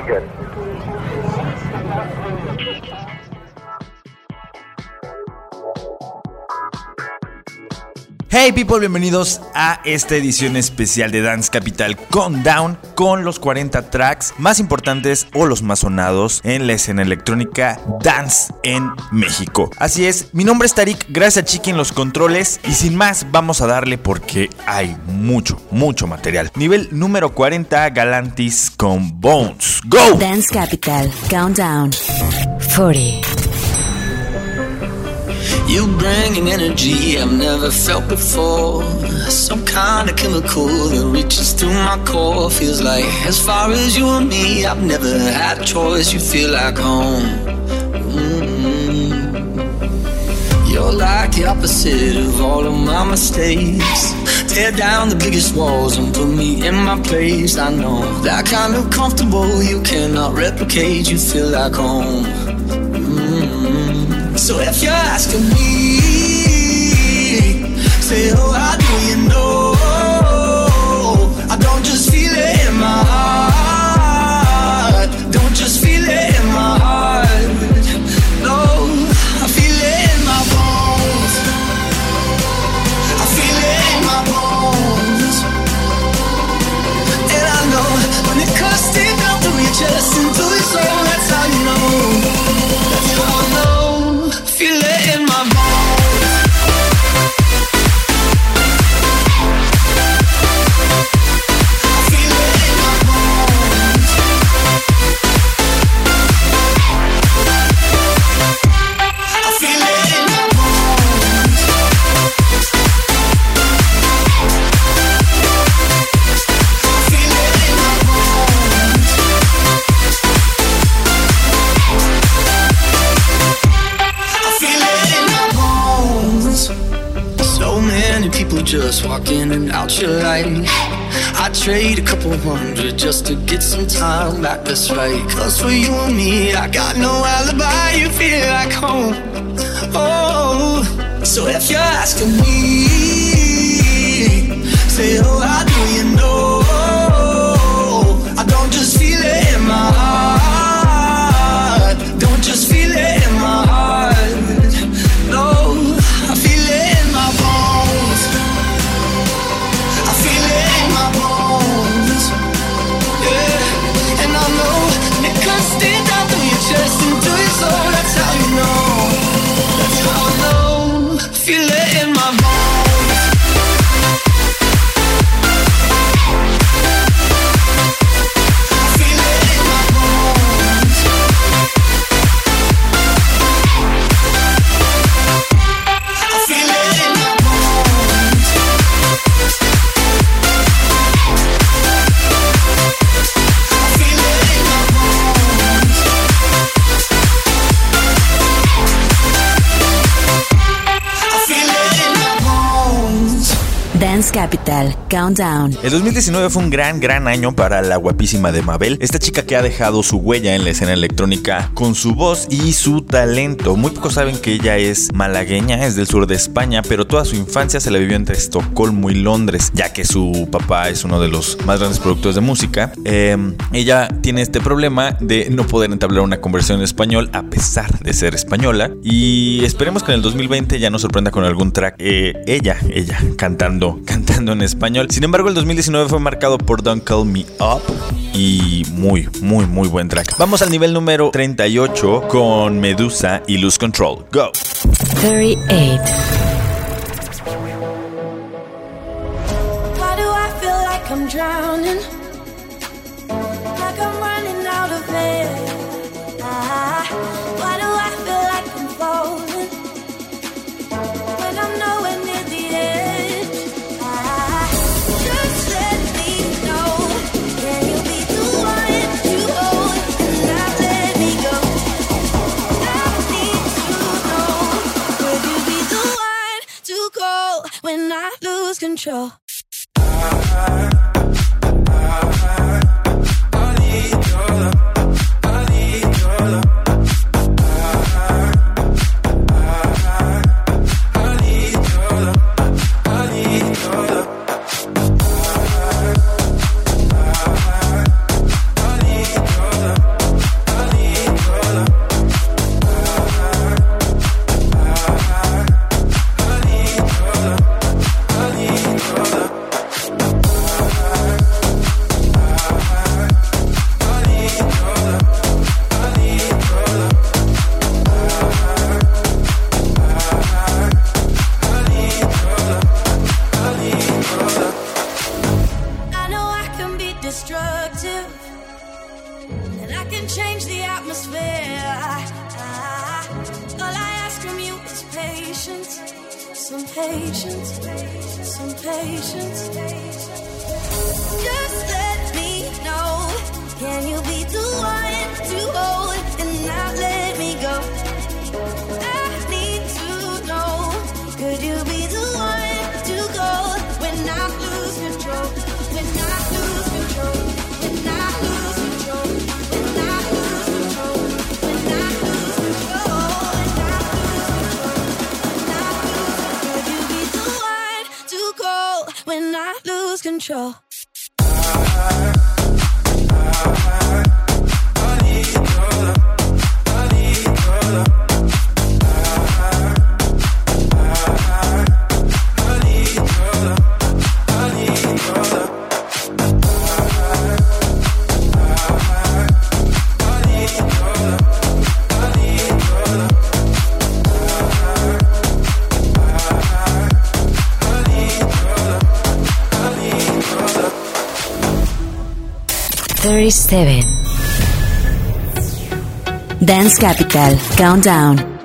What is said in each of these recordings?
sound good. Hey people, bienvenidos a esta edición especial de Dance Capital Countdown con los 40 tracks más importantes o los más sonados en la escena electrónica dance en México. Así es, mi nombre es Tarik, gracias a Chiqui en los controles y sin más vamos a darle porque hay mucho, mucho material. Nivel número 40, Galantis con Bones. ¡Go! Dance Capital Countdown. 40. You bring an energy I've never felt before. Some kind of chemical that reaches through my core. Feels like as far as you and me, I've never had a choice. You feel like home. Mm. You're like the opposite of all of my mistakes. Tear down the biggest walls and put me in my place. I know that kind of comfortable you cannot replicate. You feel like home. So if you're asking me, say, oh, how do you know? I don't just feel it in my heart. Trade a couple hundred just to get some time back, that's right. Cause for you and me, I got no alibi, you feel like home. Oh, so if you're asking me, say, oh, how do you know? I don't just feel it in my heart. Capital Countdown. El 2019 fue un gran, gran año para la guapísima de Mabel, esta chica que ha dejado su huella en la escena electrónica con su voz y su talento. Muy pocos saben que ella es malagueña, es del sur de España, pero toda su infancia se la vivió entre Estocolmo y Londres, ya que su papá es uno de los más grandes productores de música. Eh, ella tiene este problema de no poder entablar una conversión en español a pesar de ser española y esperemos que en el 2020 ya nos sorprenda con algún track eh, ella, ella cantando, cantando en español. Sin embargo, el 2019 fue marcado por Don't Call Me Up y muy, muy, muy buen track. Vamos al nivel número 38 con Medusa y Lose Control. Go. 38. I lose control. I, I, I, I need your love. Lose control. 37. Dance Capital, Countdown.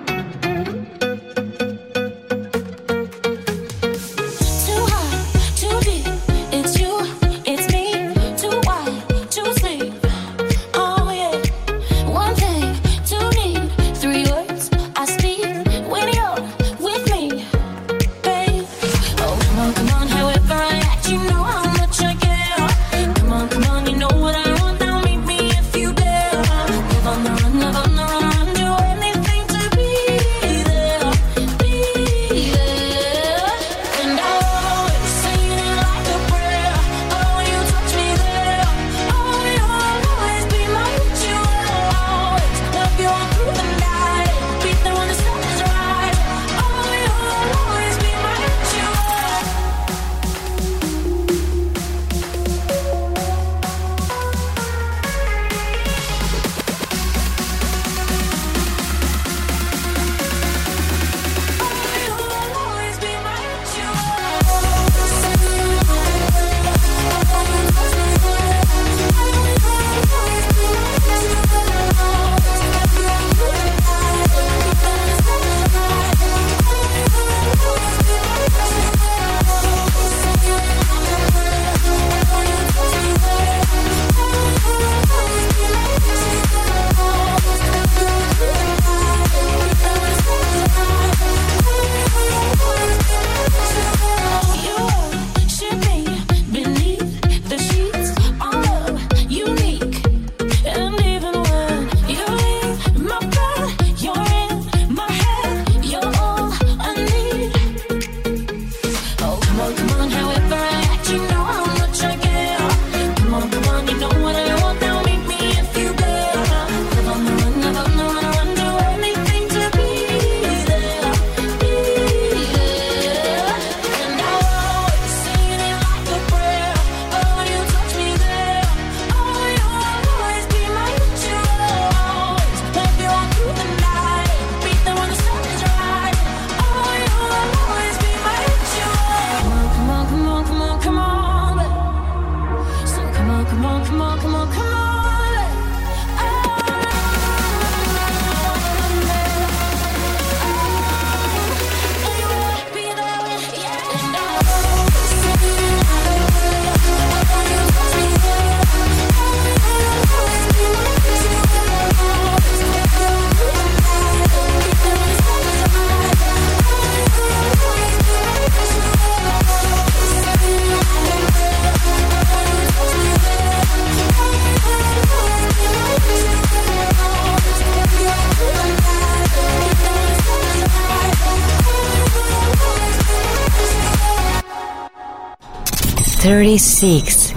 36.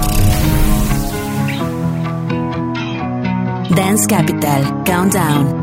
Dance Capital Countdown.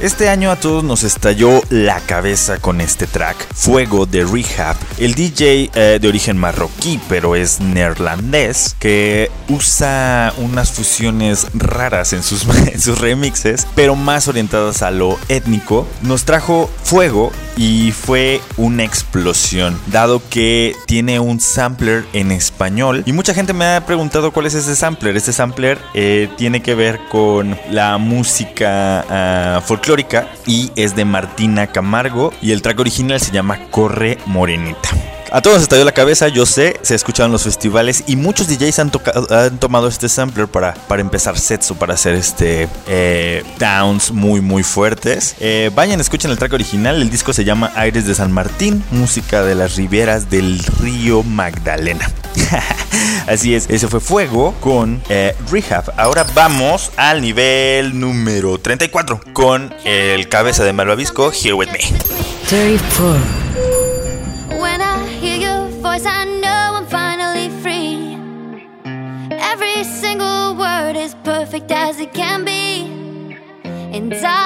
Este año a todos nos estalló la cabeza con este track, Fuego de Rehab. El DJ eh, de origen marroquí, pero es neerlandés, que usa unas fusiones raras en sus remixes, pero más orientadas a lo étnico, nos trajo Fuego y fue una explosión, dado que tiene un sampler en español. Y mucha gente me ha preguntado cuál es ese sampler. Este sampler eh, tiene que ver con la música ah, folclórica y es de Martina Camargo y el track original se llama Corre Morenita. A todos estalló la cabeza, yo sé, se escucharon los festivales y muchos DJs han, han tomado este sampler para, para empezar sets o para hacer este eh, downs muy muy fuertes. Eh, vayan, escuchen el track original, el disco se llama Aires de San Martín, música de las riberas del río Magdalena. Así es, ese fue Fuego con eh, Rehab. Ahora vamos al nivel número 34 con el cabeza de Malvavisco, Here With Me. 34. And I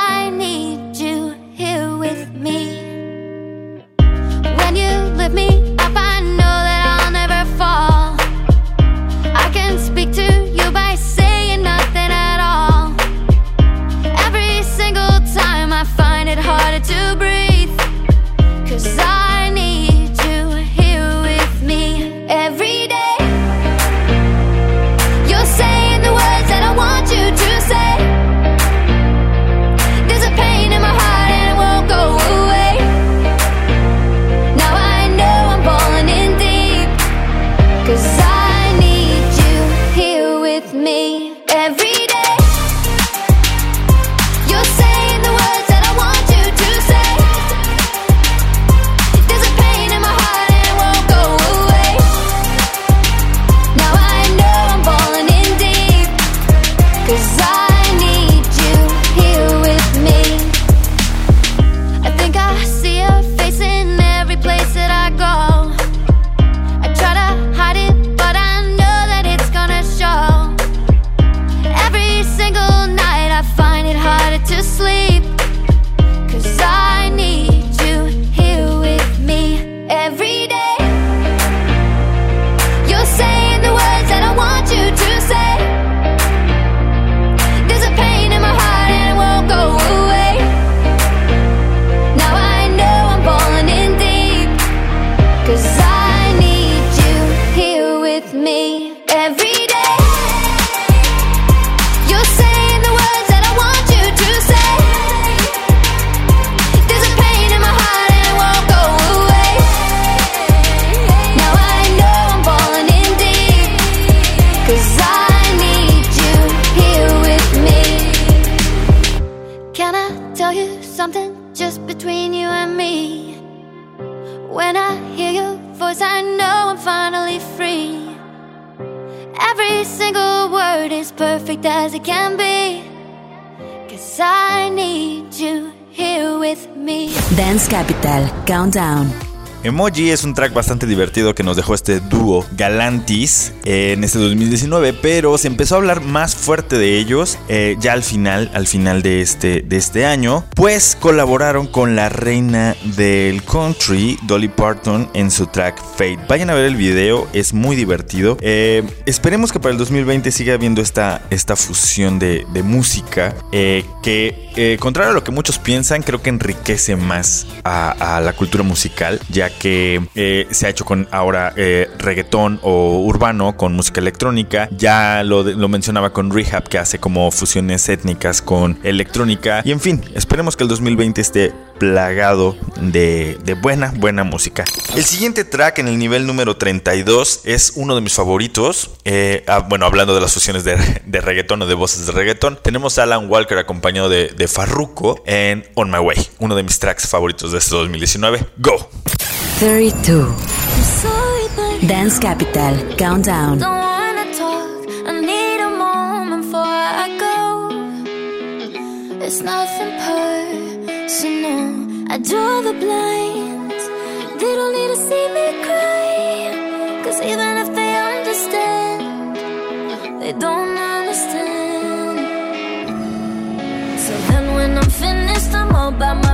perfect as it can be. Cause I need you here with me. Dance Capital Countdown. Emoji es un track bastante divertido que nos dejó este dúo Galantis en este 2019, pero se empezó a hablar más fuerte de ellos eh, ya al final, al final de este, de este año, pues colaboraron con la reina del country, Dolly Parton, en su track Fate. Vayan a ver el video, es muy divertido. Eh, esperemos que para el 2020 siga habiendo esta, esta fusión de, música eh, que, contrario a lo que muchos piensan, creo que enriquece más a, a la cultura musical, ya eh, se ha hecho con ahora eh, reggaetón o urbano con música electrónica. Ya lo, lo mencionaba con Rehab, que hace como fusiones étnicas con electrónica. Y en fin, esperemos que el 2020 esté plagado de, de buena, buena música. El siguiente track en el nivel número 32 es uno de mis favoritos. Eh, ah, bueno, hablando de las fusiones de, de reggaetón o de voces de reggaetón, tenemos a Alan Walker acompañado de, de Farruko en On My Way, uno de mis tracks favoritos de este 2019. Go! 32. Sorry, but Dance Capital Countdown. It's nothing I draw the blinds. They don't need to see me cry. Cause even if they understand, they don't understand. So then when I'm finished, I'm all about my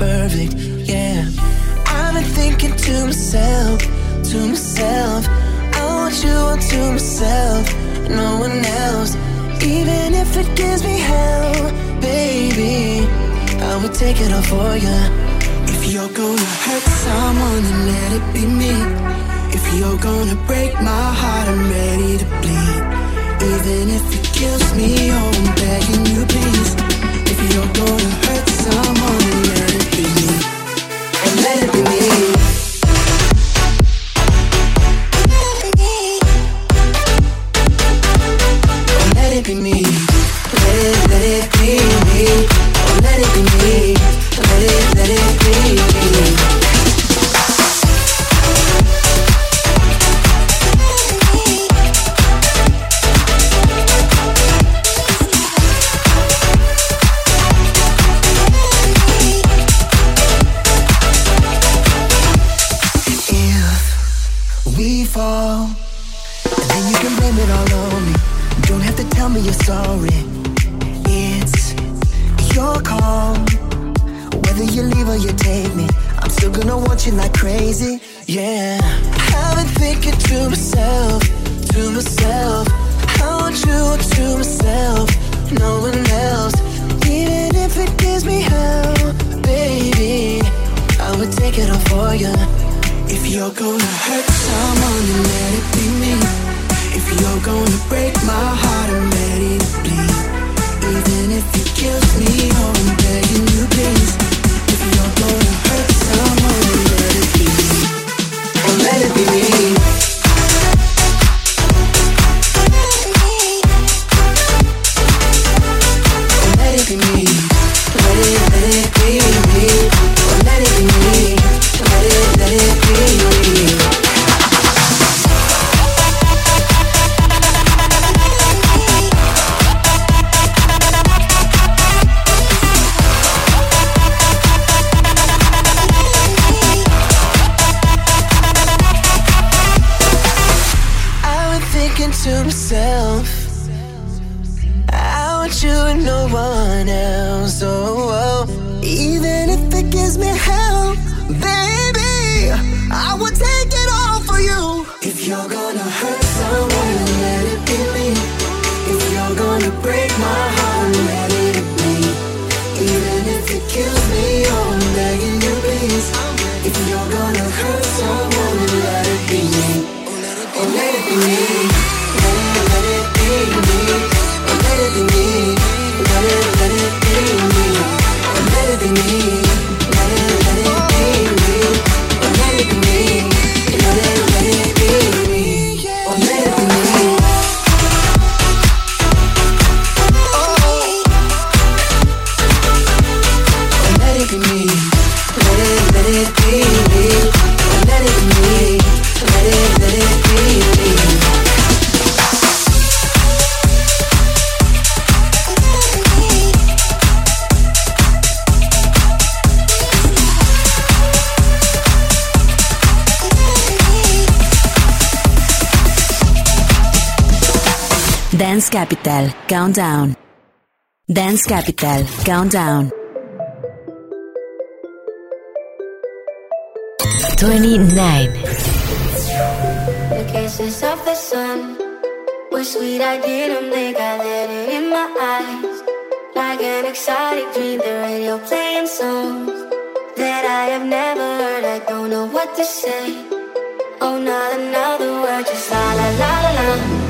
perfect, yeah. I've been thinking to myself, to myself, I want you all to myself, no one else. Even if it gives me hell, baby, I would take it all for you. If you're gonna hurt someone, then let it be me. If you're gonna break my heart, I'm ready to bleed. Even if it kills me, oh, I'm begging you, please. If you're gonna hurt someone, let it be me. And let it be me. Capital, Countdown. Dance Capital, Countdown. 29. The kisses of the sun were sweet, I didn't think I let it in my eyes. Like an exotic dream, the radio playing songs that I have never heard. I don't know what to say. Oh, not another word, just la la la la la.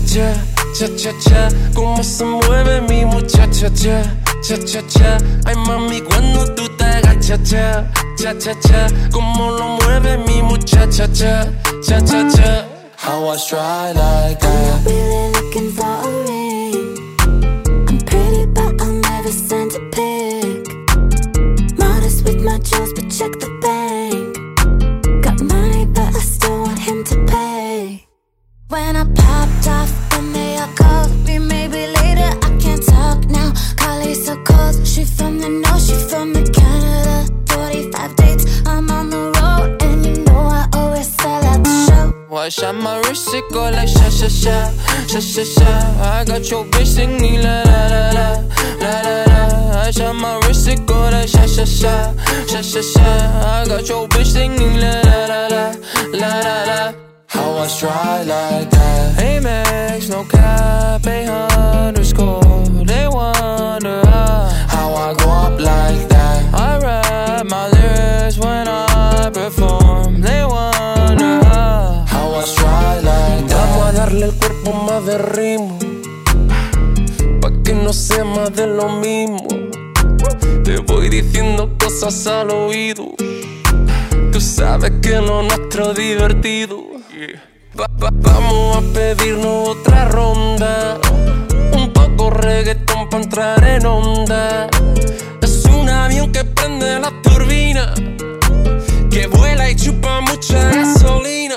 Vibe. Cha cha cha, cha cha cha. Cómo se mueve mi muchacha cha, cha cha cha. Ay mami cuando tú te agachas cha, cha cha cha. Cómo lo mueve mi muchacha cha, cha cha cha. Max, no cap, a underscore. They wonder how, how I go up like that. I rap my lyrics when I perform. They wonder how, how I try like that. Vamos a darle el cuerpo más de ritmo. Pa' que no sea más de lo mismo. Te voy diciendo cosas al oído. Tú sabes que lo nuestro es divertido. Va- va- vamos a pedirnos otra ronda. Un poco reggaetón para entrar en onda. Es un avión que prende la turbina. Que vuela y chupa mucha gasolina.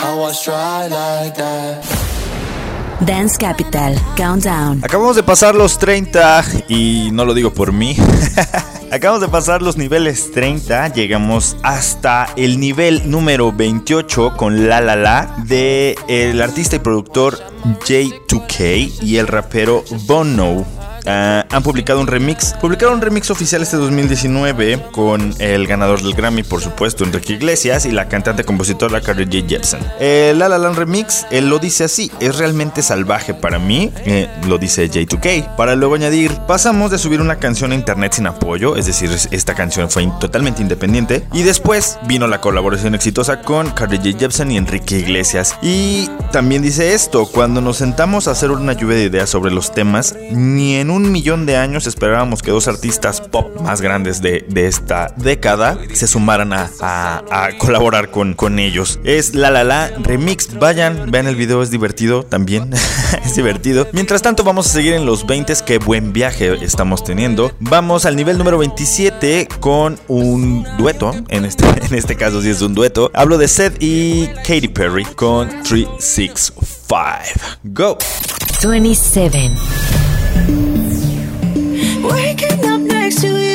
How I try like that. Dance Capital Countdown. Acabamos de pasar los 30 y no lo digo por mí. Acabamos de pasar los niveles 30, llegamos hasta el nivel número 28 con La La La de el artista y productor J2K y el rapero Bono. Ah, han publicado un remix. Publicaron un remix oficial este 2019 con el ganador del Grammy, por supuesto, Enrique Iglesias, y la cantante compositora Carly J. Jepsen. El La La Land remix, él lo dice así: es realmente salvaje para mí, eh, lo dice J2K. Para luego añadir, pasamos de subir una canción a internet sin apoyo, es decir, es- esta canción fue totalmente independiente, y después vino la colaboración exitosa con Carly J. Jepsen y Enrique Iglesias. Y también dice esto: cuando nos sentamos a hacer una lluvia de ideas sobre los temas, ni en un millón de años esperábamos que dos artistas pop más grandes de, de esta década se sumaran a, a- a colaborar con, con ellos. Es La La La Remix. Vayan, vean el video, es divertido también. es divertido. Mientras tanto, vamos a seguir en los 20. Qué buen viaje estamos teniendo. Vamos al nivel número 27 con un dueto. En este, en este caso, sí es un dueto. Hablo de Seth y Katy Perry con 365. Go. 27. Waking up next to you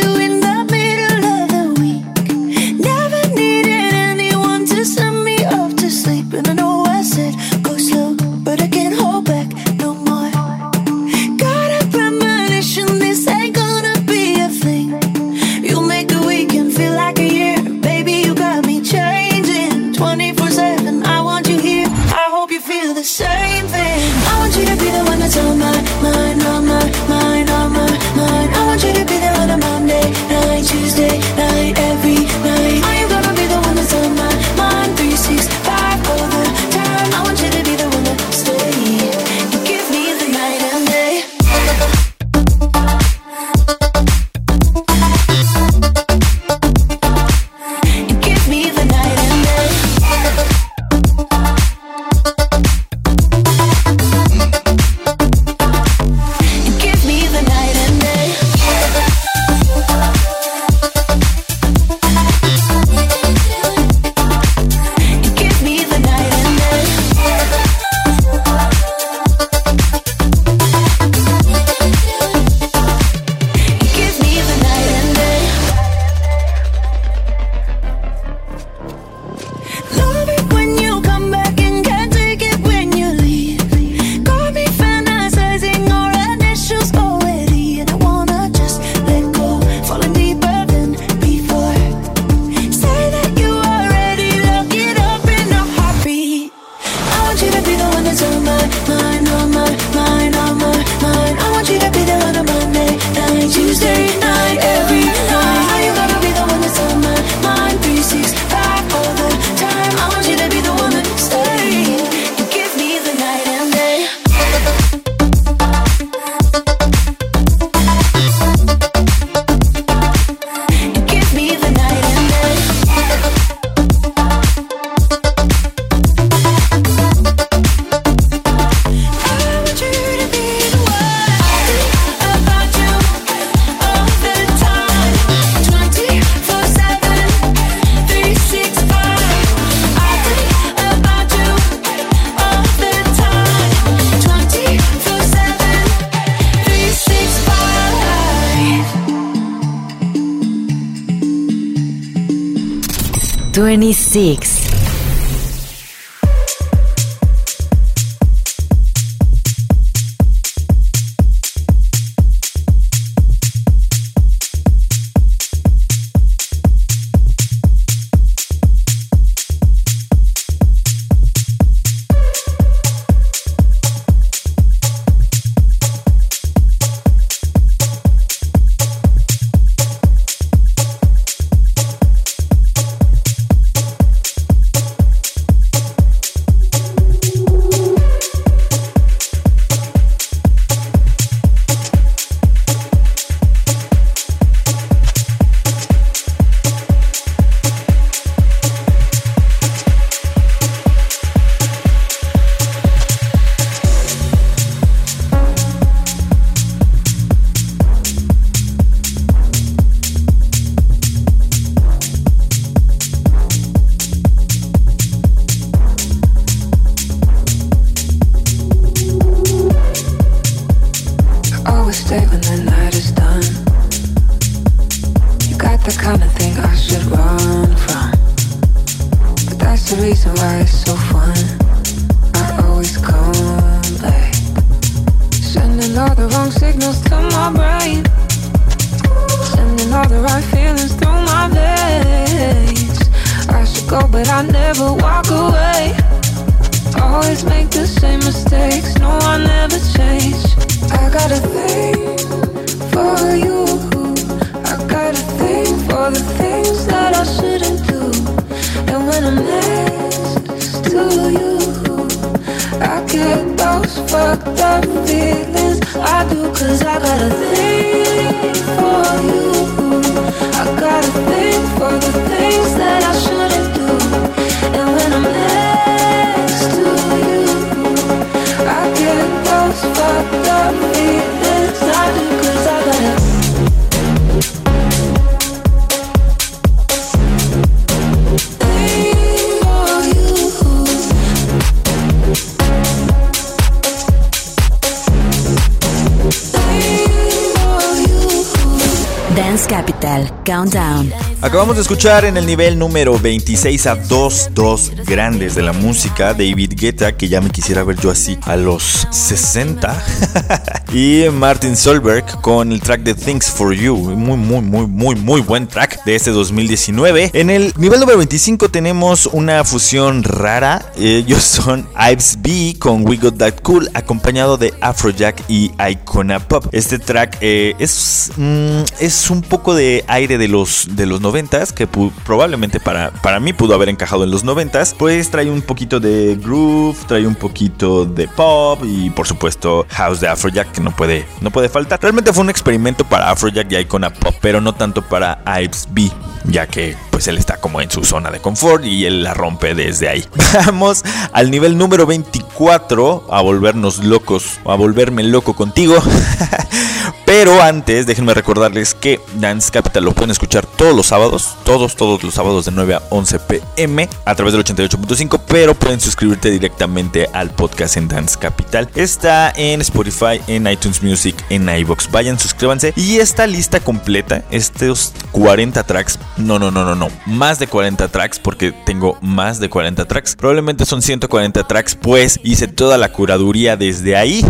Capital Countdown. Acabamos de escuchar en el nivel número 26 a dos, dos grandes de la música, David Guetta, que ya me quisiera ver yo así a los 60, y Martin Solberg con el track de Things for You, muy, muy, muy, muy, muy buen track de este 2019. En el nivel número 25 tenemos una fusión rara, ellos son Ives B con We Got That Cool, acompañado de Afrojack y Icona Pop. Este track eh, es, mm, es un poco de aire de los, de los 90s, que probablemente para, para mí pudo haber encajado en los 90s, pues trae un poquito de groove, trae un poquito de pop y por supuesto house de Afrojack que no puede, no puede faltar. Realmente fue un experimento para Afrojack y Icona Pop, pero no tanto para Ives B, ya que pues él está como en su zona de confort y él la rompe desde ahí. Vamos al nivel número 24 a volvernos locos, a volverme loco contigo. Pero antes, déjenme recordarles que Dance Capital lo pueden escuchar todos los sábados, todos, todos los sábados de 9 a 11 pm a través del 88.5, pero pueden suscribirte directamente al podcast en Dance Capital. Está en Spotify, en iTunes Music, en iBox. Vayan, suscríbanse. Y esta lista completa, estos 40 tracks, no, no, no, no, no, más de 40 tracks, porque tengo más de 40 tracks. Probablemente son 140 tracks, pues hice toda la curaduría desde ahí.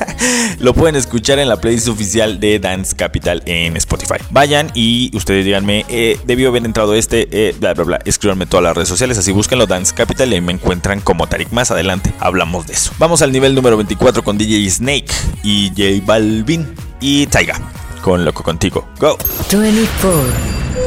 lo pueden escuchar en la playlist oficial de Dance Capital en Spotify. Vayan y ustedes díganme, eh, debió haber entrado este, eh, bla, bla, bla. Escríbanme todas las redes sociales, así búsquenlo Dance Capital y me encuentran como Tarik. Más adelante hablamos de eso. Vamos al nivel número 24 con DJ Snake y J Balvin y Taiga con Loco Contigo. Go. 24.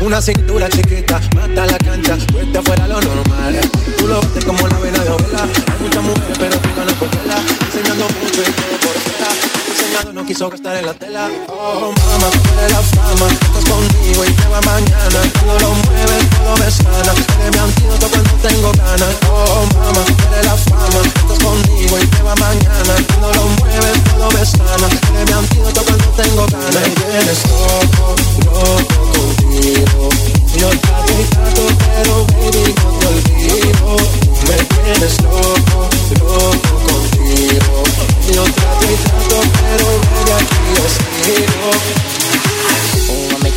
Una cintura chiquita, mata la cancha, fuerte afuera lo normal. Tú lo bates como la vena de abuela. Hay muchas mujeres, pero tú por tela. Enseñando mucho y quiso gastar en la tela. Oh, tú eres la fama. Estás conmigo y te va mañana. Cuando lo mueves, todo me sana. Eres mi antídoto cuando tengo ganas. Oh, tú eres la fama. Estás conmigo y te va mañana. Cuando lo mueves, todo me sana. Eres mi antídoto cuando tengo ganas. Me tienes loco, loco contigo. Yo trato y trato, pero baby no te olvido. Me tienes loco, loco Yo trato y trato, pero baby aquí yo sigo.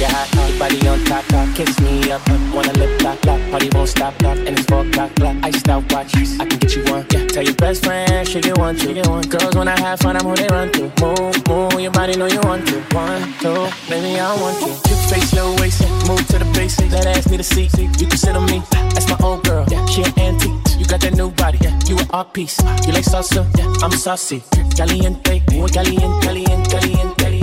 Oh, make hot, hot, body on top, top, kiss me up, up, wanna lip lock, lock, party won't stop, lock, and it's four o'clock, clock, iced out watch, I can get you one, yeah, tell your best friend, she get one, she get one, girls when I have fun, I'm who they run to, move, move, your body know you want to, one, two, baby, I want you, cute face, low waist, move to the basics, that ass need a seat, you can sit on me, that's my old girl, yeah, she an antique, you got that new body, yeah, you an art piece, you like salsa, yeah, I'm saucy, caliente, muy caliente, caliente, caliente,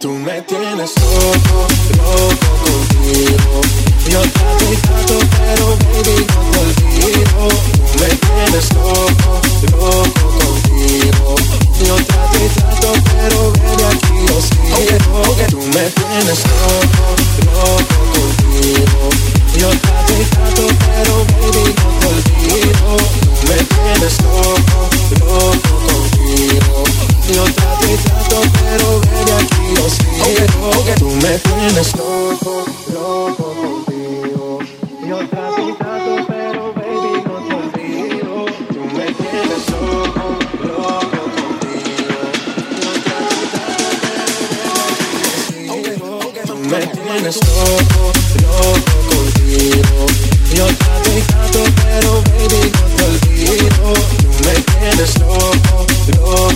Tú me tienes loco, loco contigo. Yo trato y trato, pero baby no te olvido. Tú me tienes loco, loco contigo. Yo trato y trato, pero baby aquí yo sigo. Tú me tienes loco, loco contigo. Yo trato y trato, pero baby no te olvido. Tú me tienes loco, loco contigo. Yo trato y trato, pero baby aquí yo sigo. Tú me tienes loco, loco contigo. Yo y pero baby. Tú me tienes loco, loco contigo. Pero me tienes. Yo pero baby no te olvido. Tú me tienes loco, loco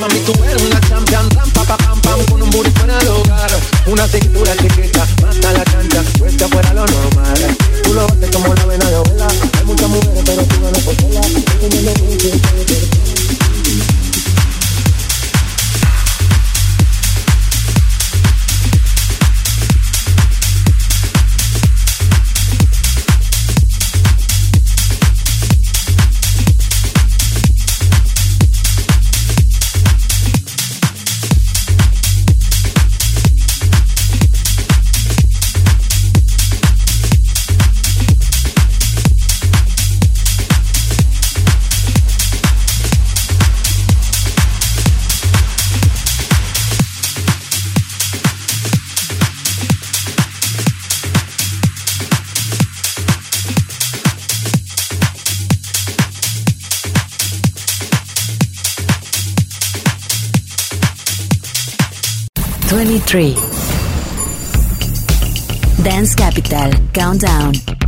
Mami, tú eres una champion, ram, pa, pa, pam, pam, con un fuera del hogar. Una cintura chiquita, mata la cancha, cuesta fuera lo normal. Tú lo como la 23. Dance Capital Countdown.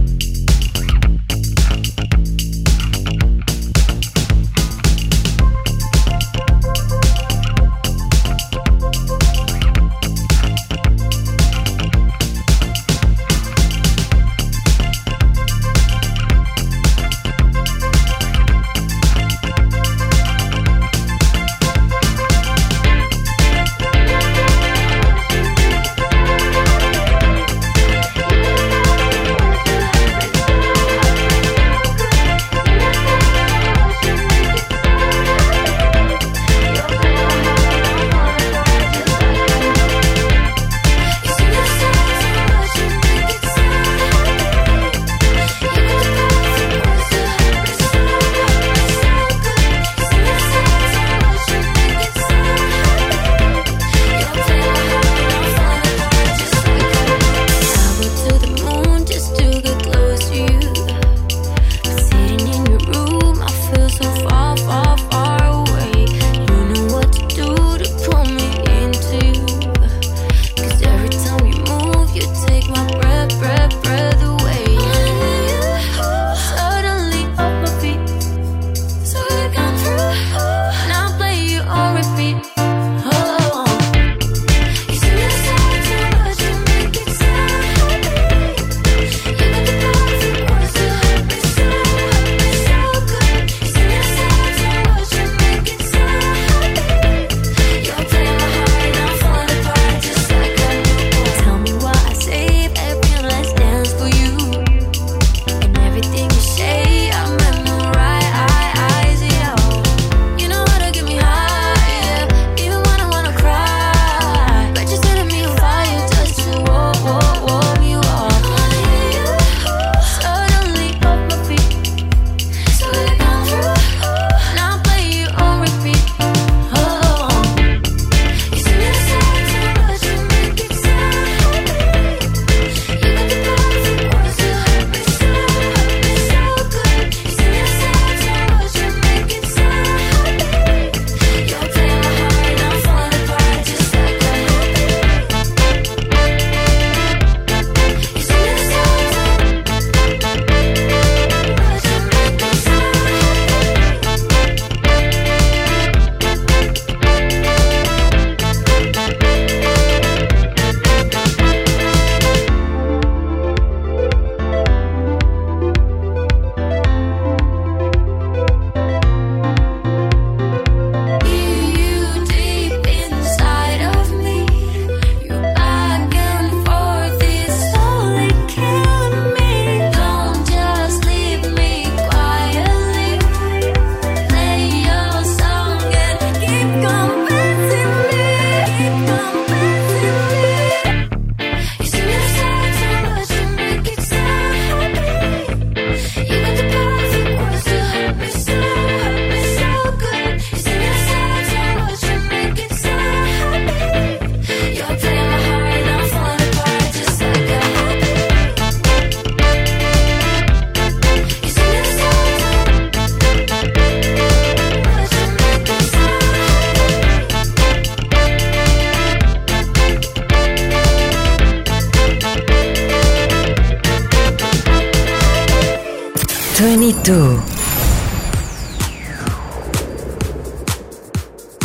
2.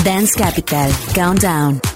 Dance Capital Countdown.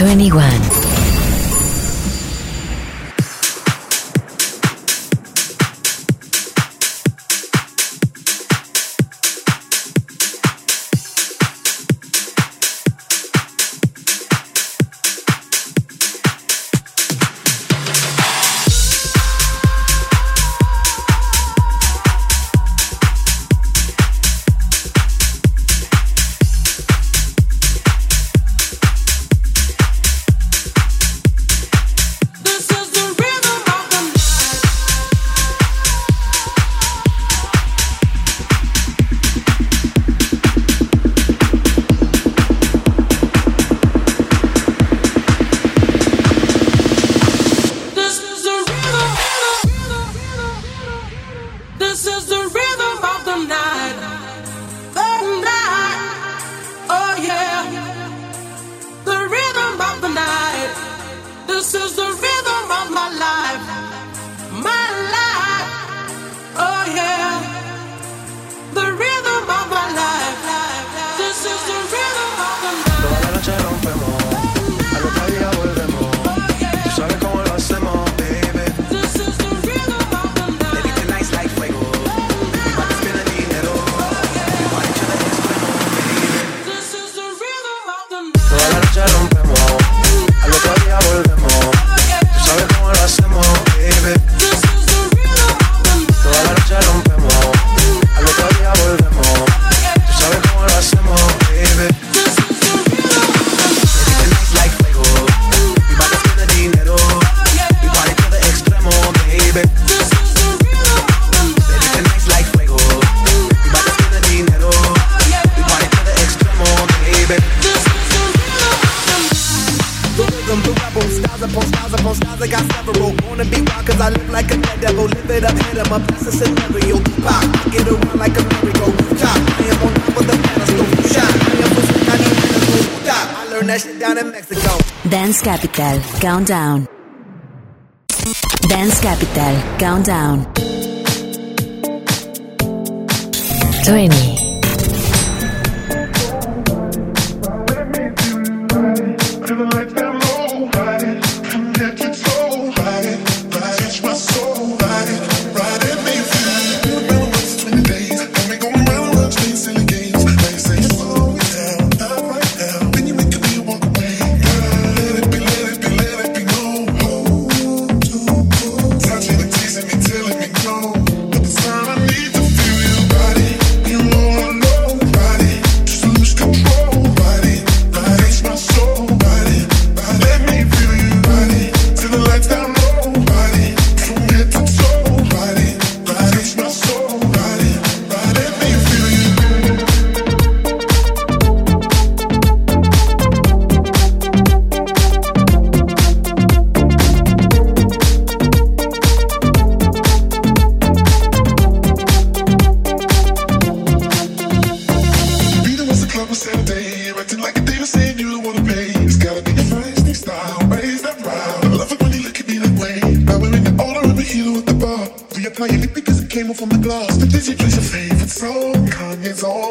21. On Saturday, acting like a diva saying you don't wanna pay. It's gotta be your feisty style, raise that brow. I love it when you look at me that way. Now we're in the order of a hero at the bar. Reapply your lip because it came off on the glass. The Dizzy plays your favorite song, Kanye's on.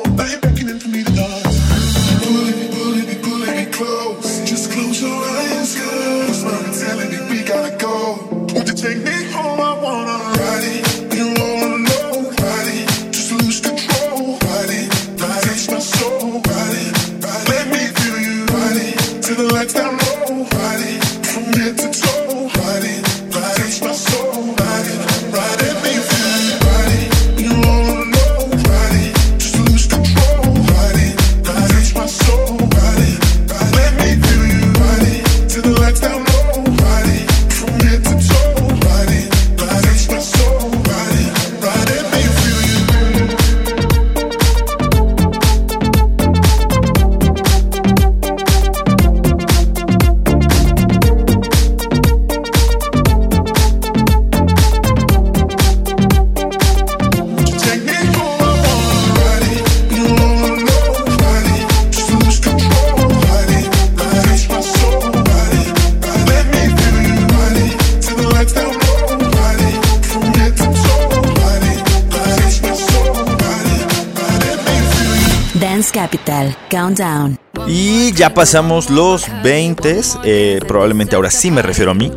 Countdown. Y ya pasamos los 20, eh, probablemente ahora sí me refiero a mí.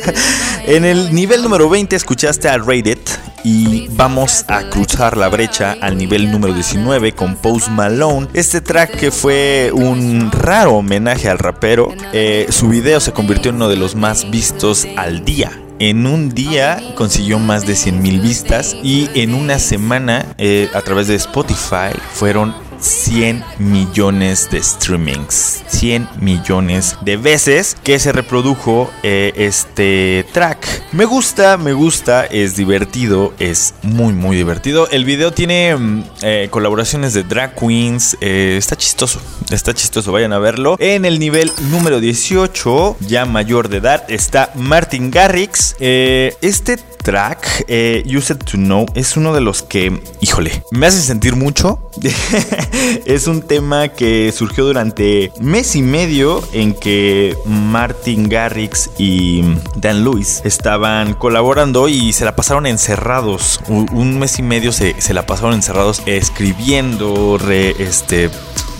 en el nivel número 20 escuchaste a Rated y vamos a cruzar la brecha al nivel número 19 con Post Malone. Este track que fue un raro homenaje al rapero, eh, su video se convirtió en uno de los más vistos al día. En un día consiguió más de 100 mil vistas y en una semana eh, a través de Spotify fueron 100 millones de streamings. 100 millones de veces que se reprodujo eh, este track. Me gusta, me gusta, es divertido, es muy, muy divertido. El video tiene mm, eh, colaboraciones de drag queens. eh, está chistoso, está chistoso, vayan a verlo. En el nivel número 18, ya mayor de edad, está Martin Garrix. Este track, eh, Used to Know, es uno de los que, híjole, me hace sentir mucho. es un tema que surgió durante mes y medio en que Martin Garrix y Dan Lewis estaban colaborando y se la pasaron encerrados. Un mes y medio se, se la pasaron encerrados escribiendo, re- este,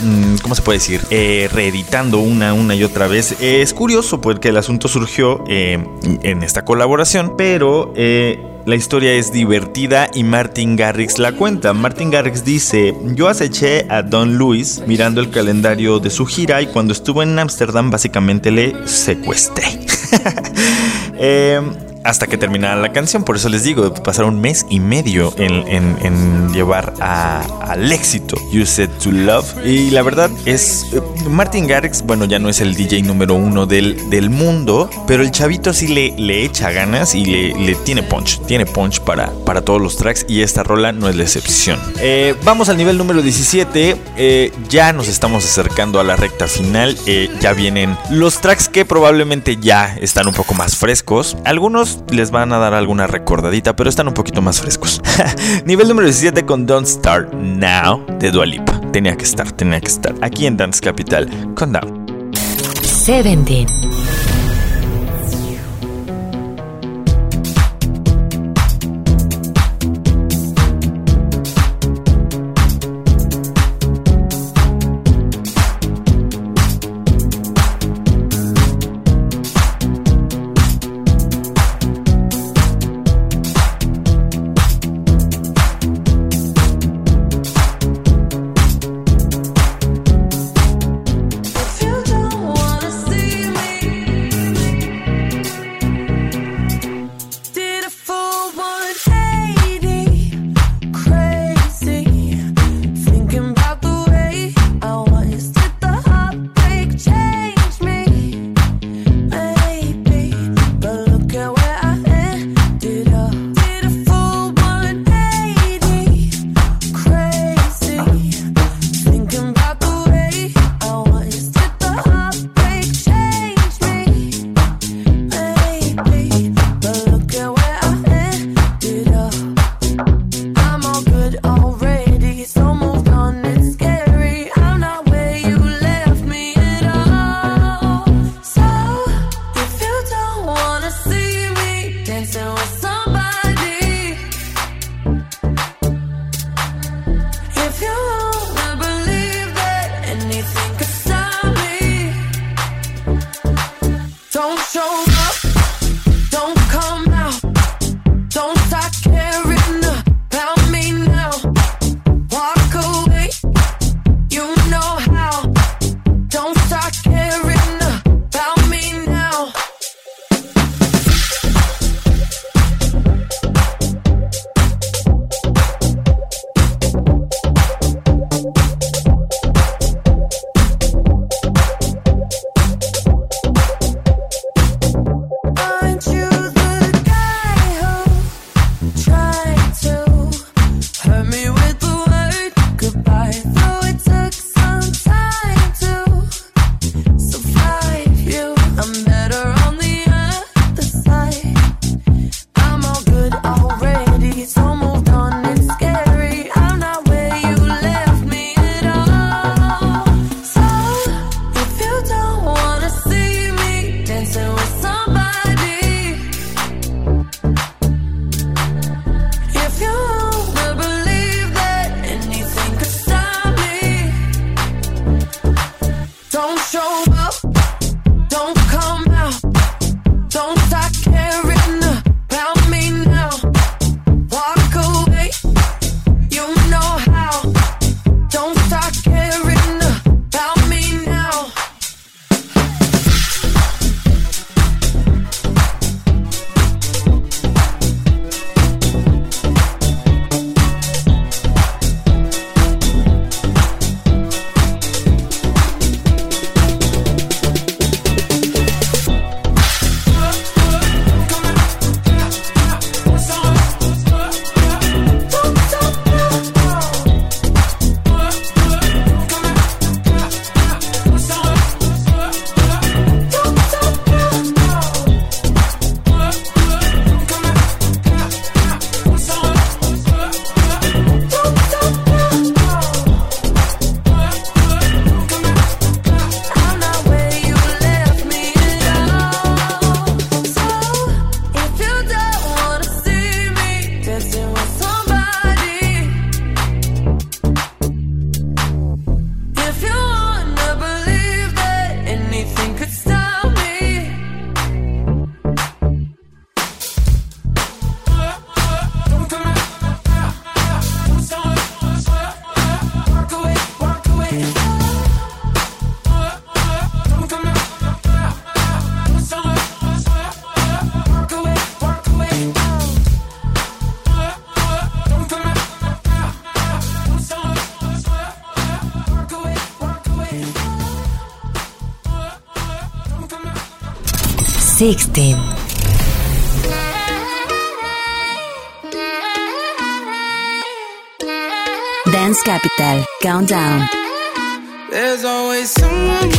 mm, ¿cómo se puede decir? Eh, reeditando una, una y otra vez. Es curioso porque el asunto surgió eh, en esta colaboración, pero eh, la historia es divertida y Martin Garrix la cuenta. Martin Garrix dice, yo aceché a Don Luis mirando el calendario de su gira y cuando estuvo en Ámsterdam básicamente le secuestré. Eh, hasta que terminara la canción. Por eso les digo, pasaron un mes y medio en, en- llevar a- al éxito You Said to Love. Y la verdad es, eh, Martin Garrix, bueno, ya no es el DJ número uno del, del mundo, pero el chavito sí le, le echa ganas y le, le tiene punch, tiene punch para, para todos los tracks y esta rola no es la excepción. Eh, vamos al nivel número 17, eh, ya nos estamos acercando a la recta final, ya vienen los tracks que probablemente ya están un poco más frescos, algunos les van a dar alguna recordadita, pero están un poquito más frescos. nivel número 17 con Don't Start Now de Dua Lipa. Tenía que estar, tenía que estar aquí en Dance Capital con Down. 17. Sixteen. Dance Capital, Countdown. There's always someone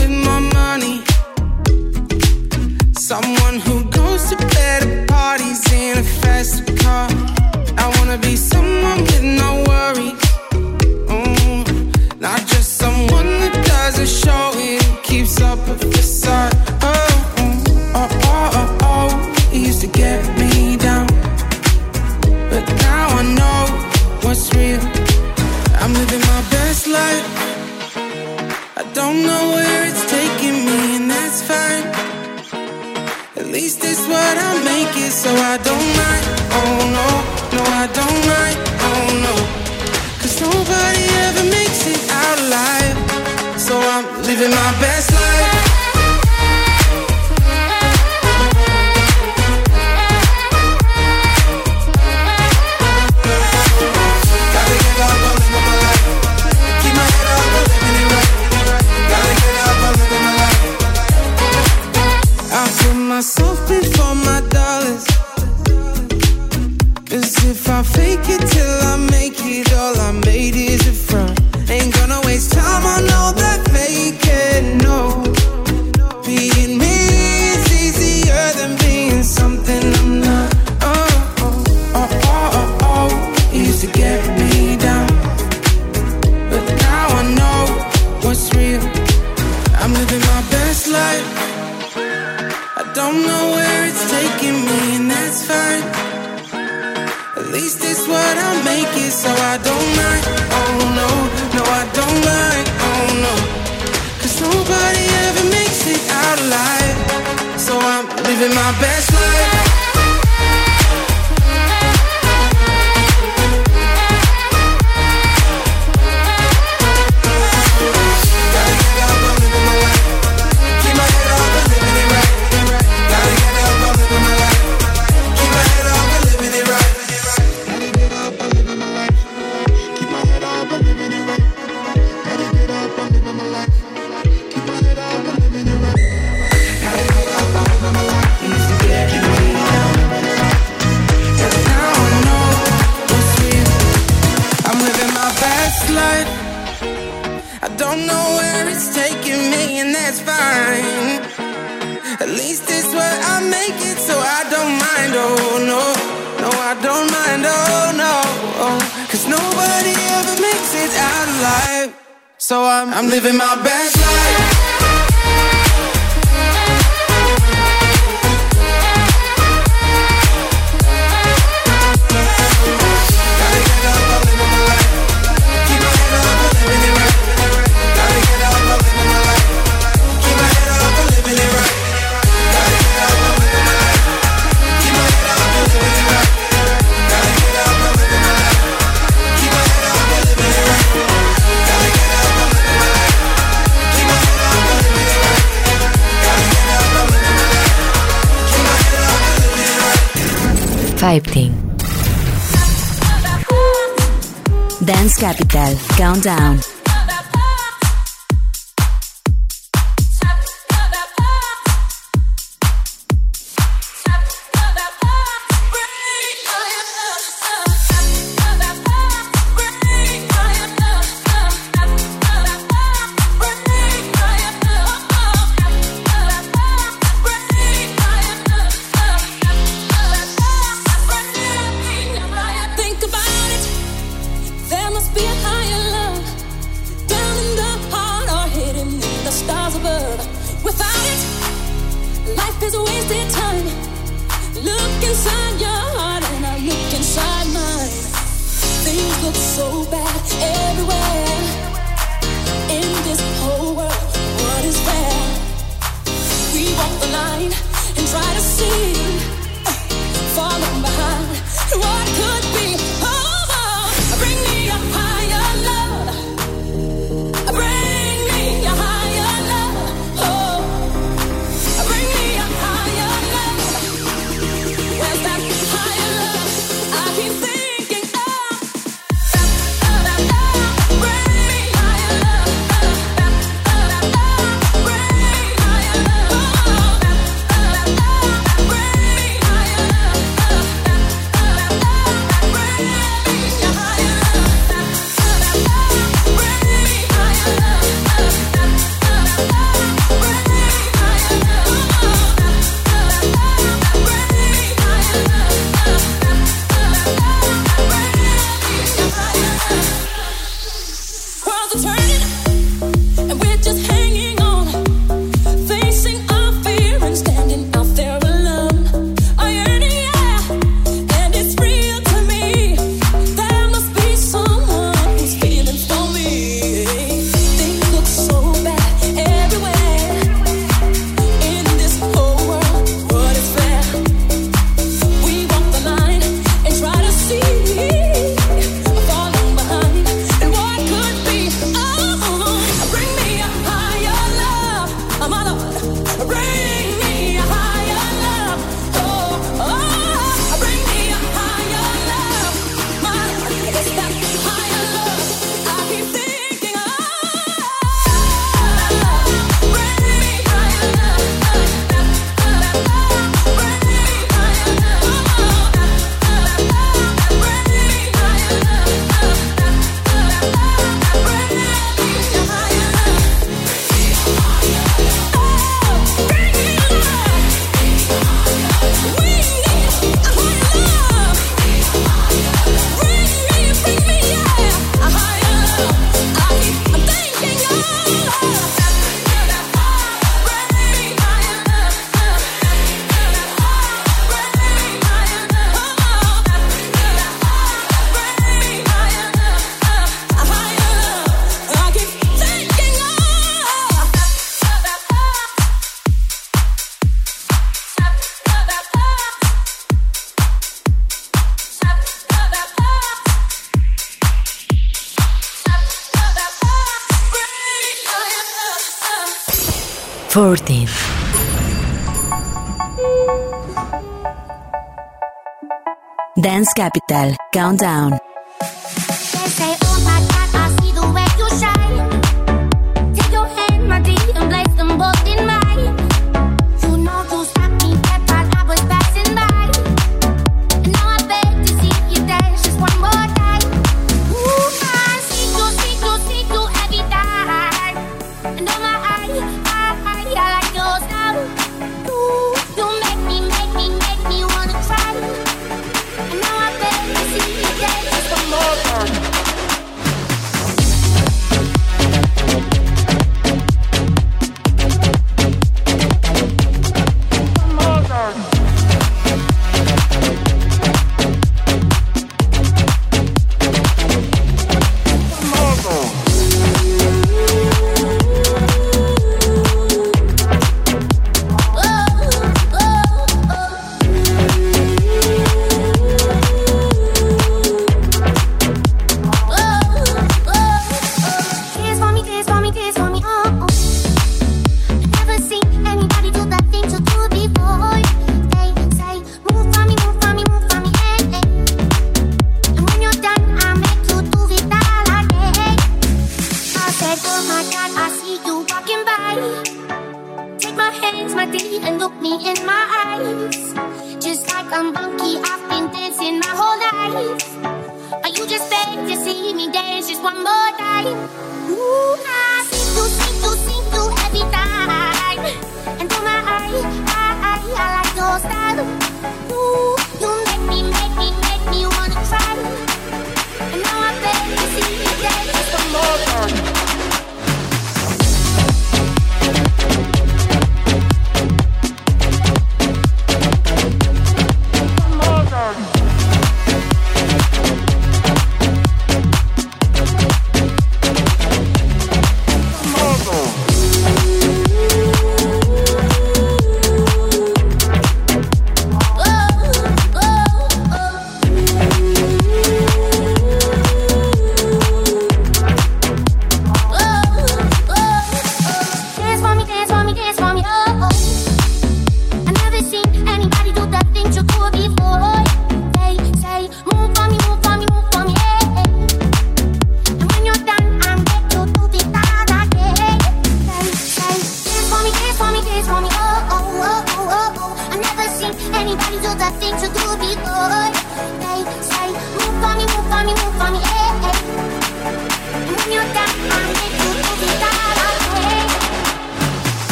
Cause nobody ever makes it out alive. So I'm, I'm living my best life. Vibe Team. Dance Capital, Countdown. Dance Capital, Countdown.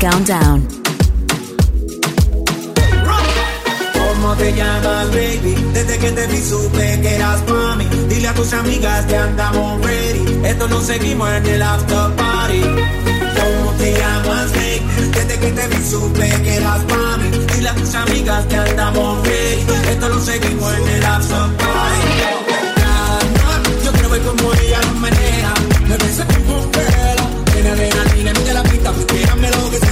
Countdown. ¿Cómo te llamas, baby? Desde que te vi supe que eras mami. Dile a tus amigas que andamos ready. Esto no seguimos en el after party. ¿Cómo te llamas, baby? Desde que te vi supe que eras mami. Dile a tus amigas que andamos ready. Esto no seguimos en el after party. Ya, no, yo quiero ver cómo es.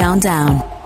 Capital Countdown.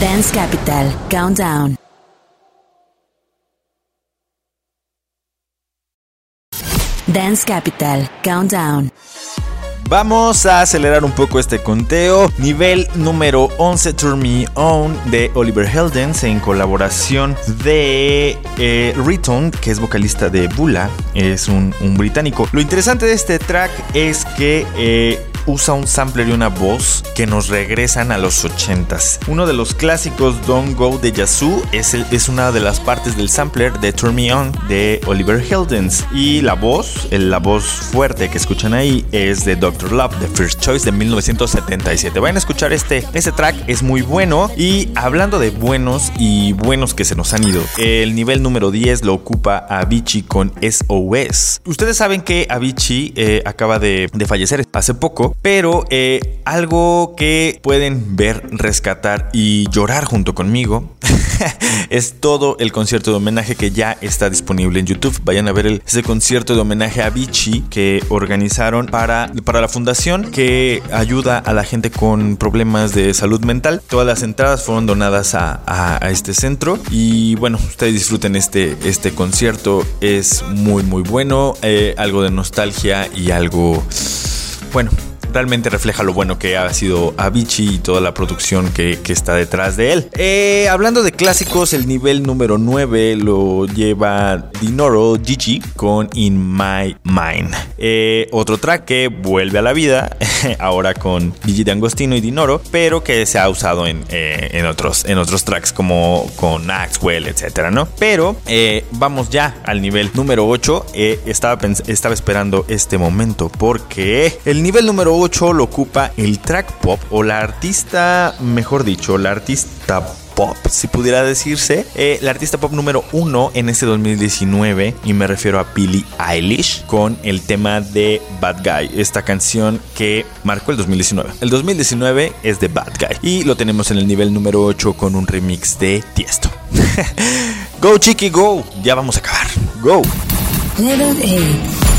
Dance Capital Countdown. Dance Capital Countdown. Vamos a acelerar un poco este conteo. Nivel número 11, Turn Me On de Oliver Heldens en colaboración de eh, Riton, que es vocalista de Bula, es un, británico. Lo interesante de este track es que eh, usa un sampler y una voz que nos regresan a los 80s. Uno de los clásicos Don't Go de Yazoo es, es una de las partes del sampler de Turn Me On de Oliver Heldens. Y la voz, la voz fuerte que escuchan ahí es de Dr. Love, de First Choice de 1977. Vayan a escuchar este, este track, es muy bueno. Y hablando de buenos y buenos que se nos han ido, el nivel número 10 lo ocupa Avicii con SOS. Ustedes saben que Avicii eh, acaba de, de fallecer hace poco, pero eh, algo que pueden ver, rescatar y llorar junto conmigo es todo el concierto de homenaje que ya está disponible en YouTube. Vayan a ver ese concierto de homenaje a Avicii que organizaron para, para la fundación que ayuda a la gente con problemas de salud mental. Todas las entradas fueron donadas a este centro y bueno, ustedes disfruten este, este concierto. Es muy muy bueno, eh, algo de nostalgia y algo bueno, realmente refleja lo bueno que ha sido Avicii y toda la producción que, está detrás de él. Eh, hablando de clásicos, el nivel número 9 lo lleva Dinoro Gigi con In My Mind. Eh, otro track que vuelve a la vida, ahora con Gigi D'Angostino y Dinoro, pero que se ha usado en, eh, en, otros, en otros tracks como con Axwell, etcétera, ¿no? Pero vamos ya al nivel número 8. Eh, estaba, estaba esperando este momento porque el nivel número 8 lo ocupa el track pop o la artista, mejor dicho, la artista pop, si pudiera decirse, eh, la artista pop número 1 en este 2019 y me refiero a Billie Eilish con el tema de Bad Guy, esta canción que marcó el 2019. El 2019 es de Bad Guy y lo tenemos en el nivel número 8 con un remix de Tiesto. go Chiqui, go, ya vamos a acabar. Go. Level 8.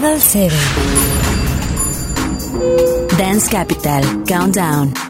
Level 7. Dance Capital Countdown.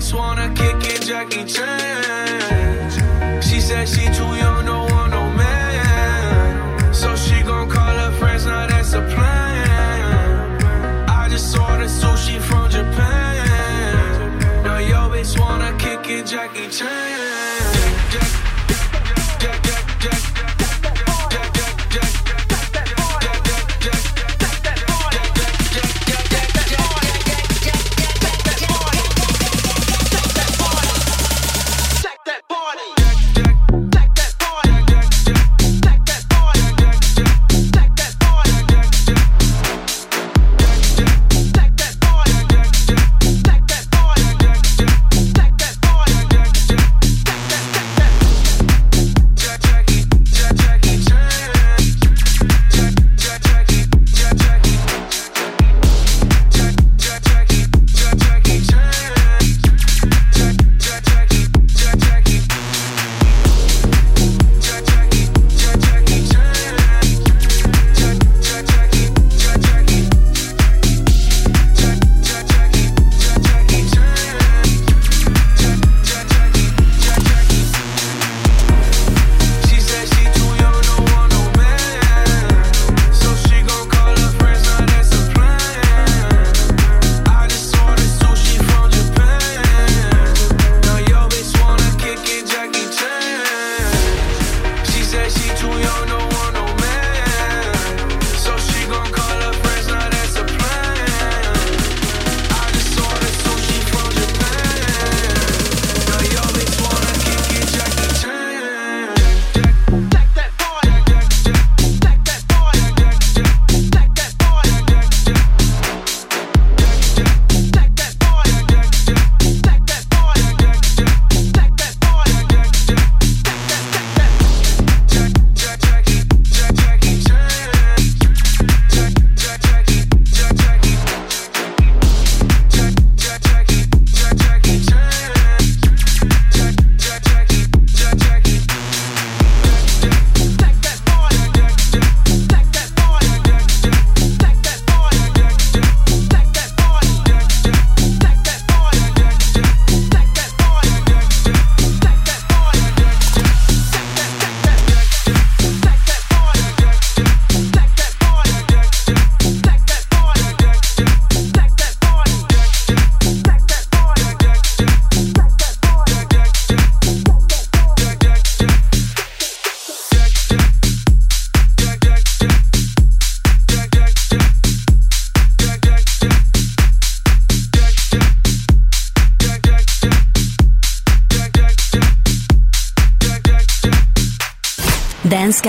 Bitch wanna kick it, Jackie Chan. She said she too young, don't want no man. So she gon' call her friends, now that's a plan. I just ordered sushi from Japan. Now yo bitch wanna kick it, Jackie Chan. She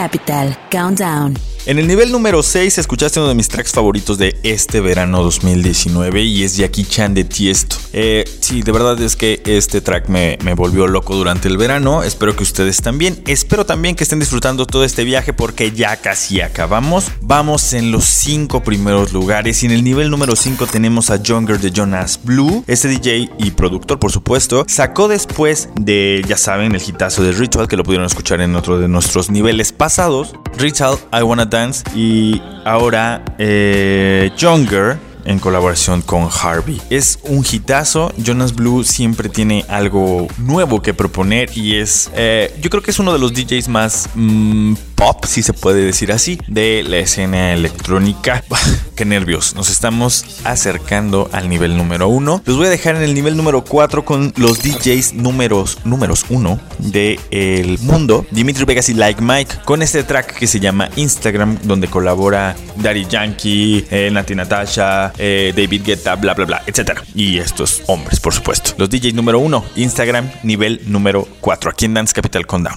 Capital Countdown. En el nivel número 6 escuchaste uno de mis tracks favoritos de este verano 2019 y es Jackie Chan de Tiesto. Eh, sí, de verdad es que este track me, me volvió loco durante el verano. Espero que ustedes también. Espero también que estén disfrutando todo este viaje porque ya casi acabamos. Vamos en los 5 primeros lugares y en el nivel número 5 tenemos a Younger de Jonas Blue. Este DJ y productor, por supuesto, sacó después de, ya saben, el hitazo de Ritual que lo pudieron escuchar en otro de nuestros niveles pasados. Ritual, I Wanna Dance y ahora eh, Younger en colaboración con Harvey. Es un hitazo. Jonas Blue siempre tiene algo nuevo que proponer y es, eh, yo creo que es uno de los DJs más mm, pop, si se puede decir así, de la escena electrónica. Qué nervios. Nos estamos acercando al nivel número uno. Los voy a dejar en el nivel número 4 con los DJs números números 1 del mundo. Dimitri Vegas y Like Mike con este track que se llama Instagram, donde colabora Daddy Yankee, eh, Nati Natasha, eh, David Guetta, bla bla bla, etc. Y estos hombres, por supuesto. Los DJs número 1, Instagram, nivel número 4. Aquí en Dance Capital Countdown.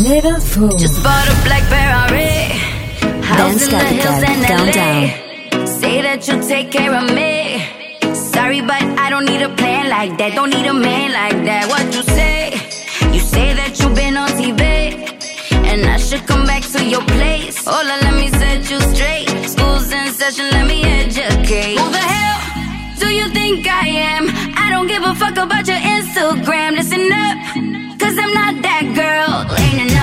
Level 4. Just bought a black Ferrari. House in the hills in. LA. Say that you'll take care of me. Sorry, but I don't need a plan like that. Don't need a man like that. What you say? You say that you've been on TV. And I should come back to your place. Hola, let me set you straight. School's in session, let me educate. Who the hell do you think I am? I don't give a fuck about your Instagram. Listen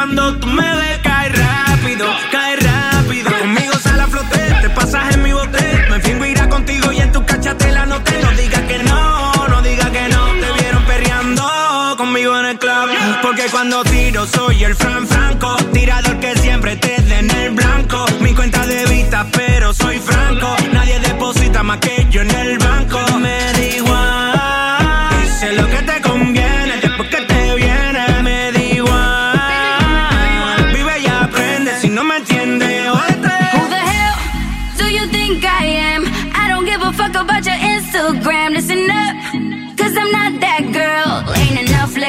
cuando tú me ves, cae rápido, cae rápido. Conmigo sale a flote, te pasas en mi bote. Me fingo irá contigo y en tu no te no digas que no, no digas que no. Te vieron perreando conmigo en el club. Porque cuando tiro soy el Fran Franco. Tirador que siempre te dé en el blanco. Mi cuenta de vista, pero soy franco. Nadie deposita más que yo en el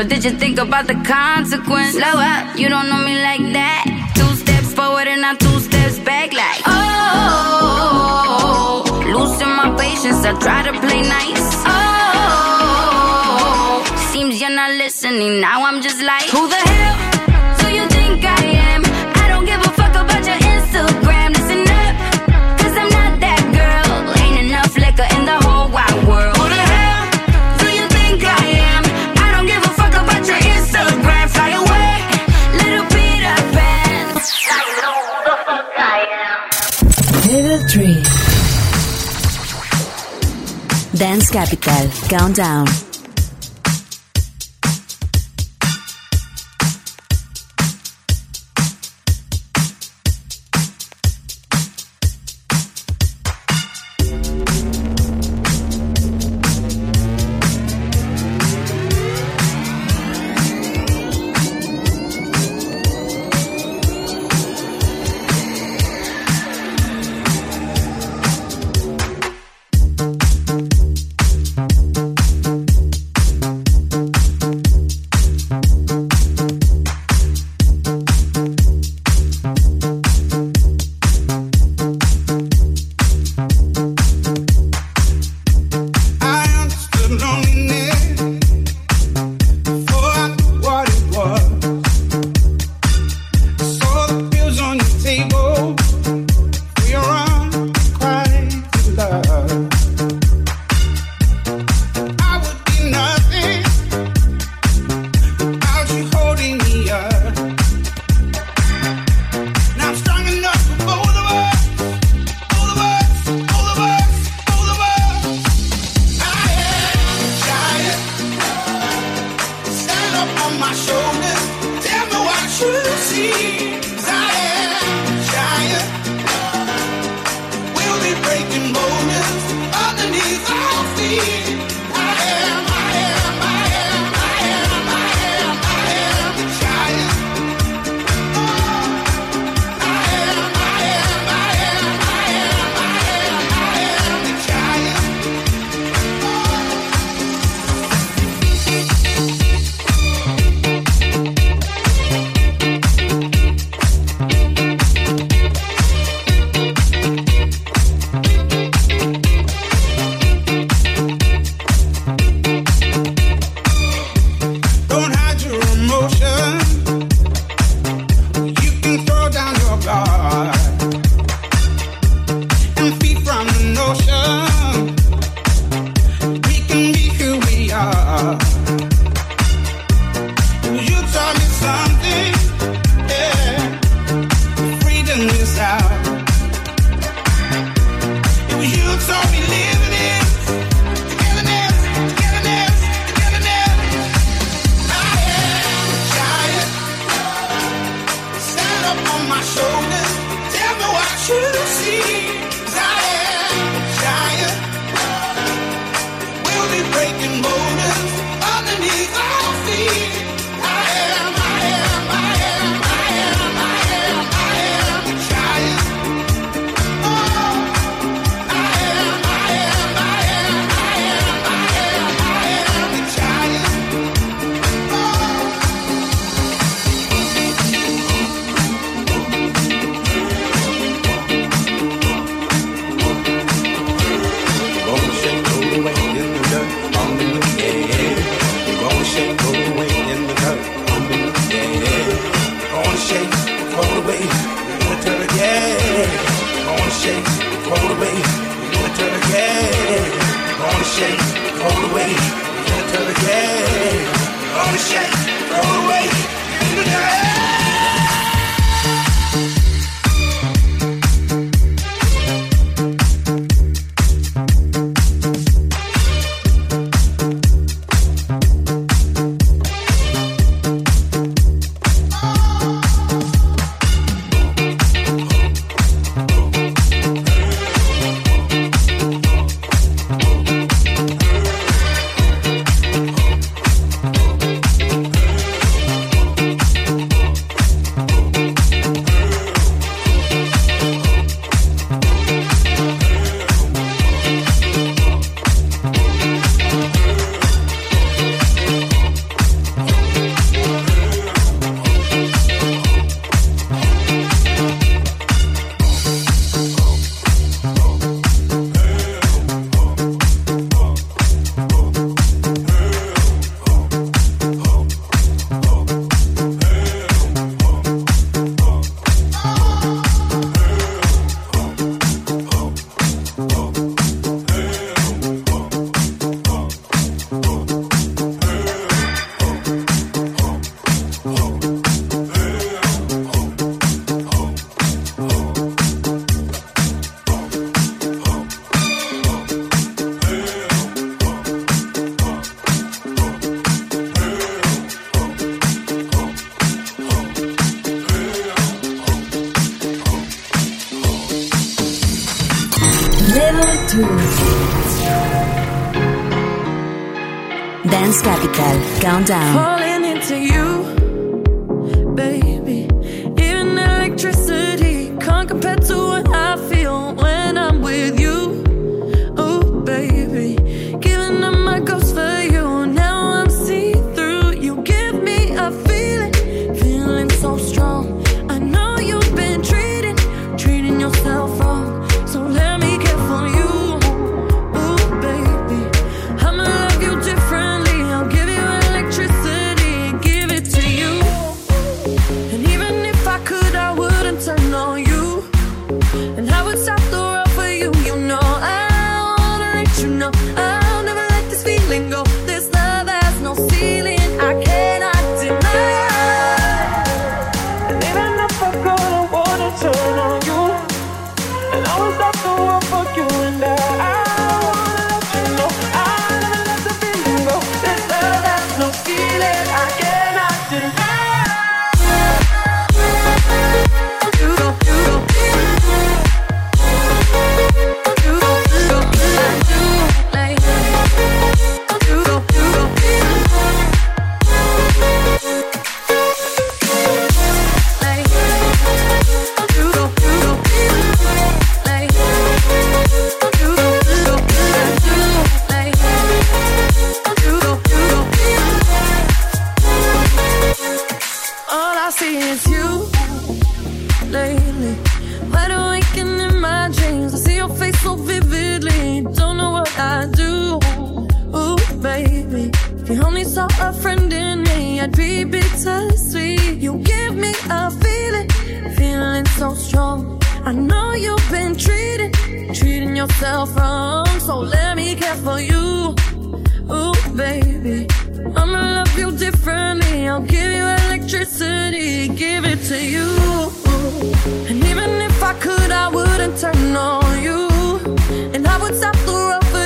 But did you think about the consequence? Slow up, you don't know me like that. Two steps forward and I'm two steps back, like, oh. Losing my patience, I try to play nice. Oh. Seems you're not listening, now I'm just like, who the hell Dance Capital. Countdown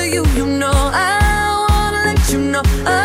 you. You know, I wanna let you know I'll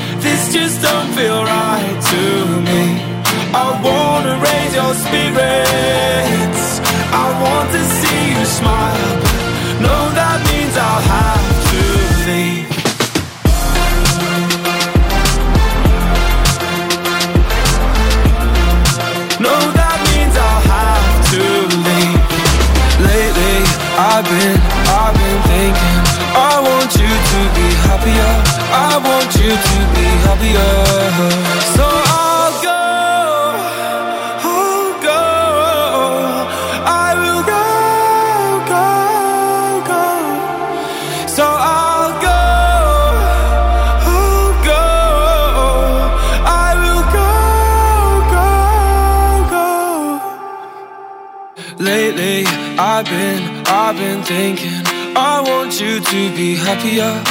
this just don't feel right to me. I wanna raise your spirits. I want to see you smile, no, that means I'll have to leave. No, that means I'll have to leave. Lately, I've been, I've been thinking. I want you to be happier. I want you to be happier. So I'll go, I'll go. I will go, go, go. So I'll go, I'll go. I will go, go, go. Lately, I've been, I've been thinking. I want you to be happier.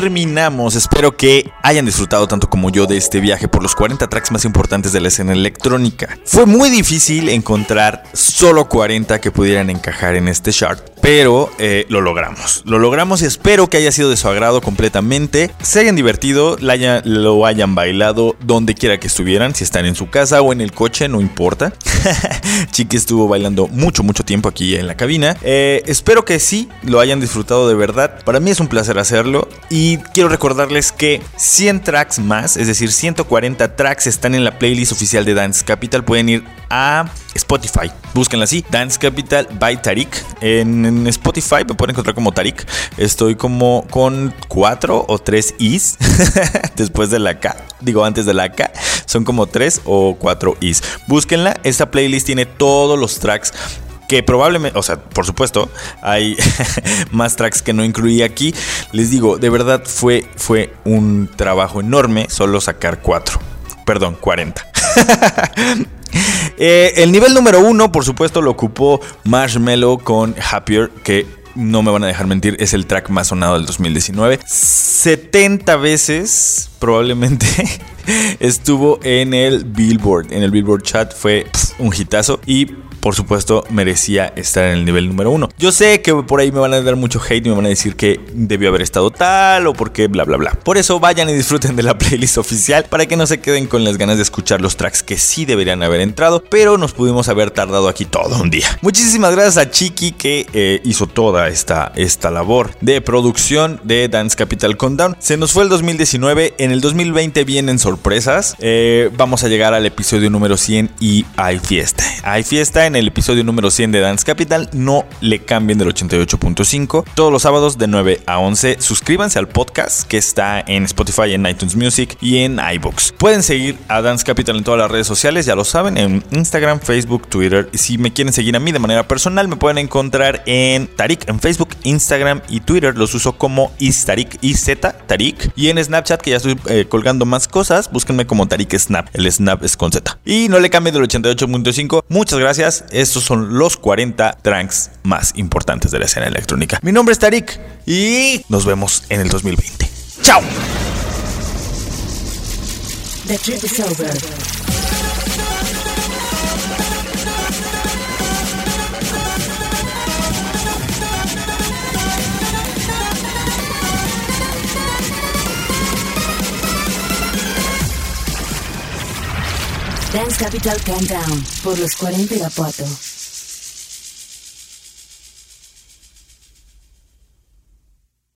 Terminamos. Espero que hayan disfrutado tanto como yo de este viaje por los 40 tracks más importantes de la escena electrónica. Fue muy difícil encontrar solo 40 que pudieran encajar en este chart, pero eh, lo logramos. Lo logramos y espero que haya sido de su agrado completamente. Se hayan divertido, la haya- lo hayan bailado donde quiera que estuvieran, si están en su casa o en el coche, no importa. Chiqui estuvo bailando mucho, mucho tiempo aquí en la cabina. Eh, espero que sí lo hayan disfrutado de verdad. Para mí es un placer hacerlo. Y quiero recordarles que 100 tracks más, es decir, 140 tracks están en la playlist oficial de Dance Capital. Pueden ir a Spotify. Búsquenla así, Dance Capital by Tarik. En, Spotify me pueden encontrar como Tarik. Estoy como con 4 o 3 is después de la K. Digo, antes de la K. Son como 3 o 4 is. Búsquenla. Esta playlist tiene todos los tracks que probablemente, o sea, por supuesto, hay más tracks que no incluí aquí. Les digo, de verdad fue, fue un trabajo enorme solo sacar 4. Perdón, 40. Eh, el nivel número uno, por supuesto, lo ocupó Marshmello con Happier, que no me van a dejar mentir, es el track más sonado del 2019. 70 veces, probablemente, estuvo en el Billboard. En el Billboard chat fue un hitazo. Y por supuesto merecía estar en el nivel número uno. Yo sé que por ahí me van a dar mucho hate y me van a decir que debió haber estado tal o porque bla bla bla. Por eso vayan y disfruten de la playlist oficial para que no se queden con las ganas de escuchar los tracks que sí deberían haber entrado, pero nos pudimos haber tardado aquí todo un día. Muchísimas gracias a Chiqui que eh, hizo toda esta, esta labor de producción de Dance Capital Countdown. Se nos fue el 2019, en el 2020 vienen sorpresas. Eh, vamos a llegar al episodio número 100 y hay fiesta. Hay fiesta en el episodio número 100 de Dance Capital. No le cambien del 88.5. Todos los sábados de 9 a 11. Suscríbanse al podcast que está en Spotify, en iTunes Music y en iBooks. Pueden seguir a Dance Capital en todas las redes sociales, ya lo saben, en Instagram, Facebook, Twitter. Y si me quieren seguir a mí de manera personal, me pueden encontrar en Tarik en Facebook, Instagram y Twitter. Los uso como Istarik, IZ, Tarik. Y en Snapchat, que ya estoy eh, colgando más cosas, búsquenme como Tarik Snap. El Snap es con Z. Y no le cambien del 88.5. Muchas gracias. Estos son los 40 tracks más importantes de la escena electrónica. Mi nombre es Tarik y nos vemos en el 2020. ¡Chao! Dance Capital Countdown por los 40 y la Pato.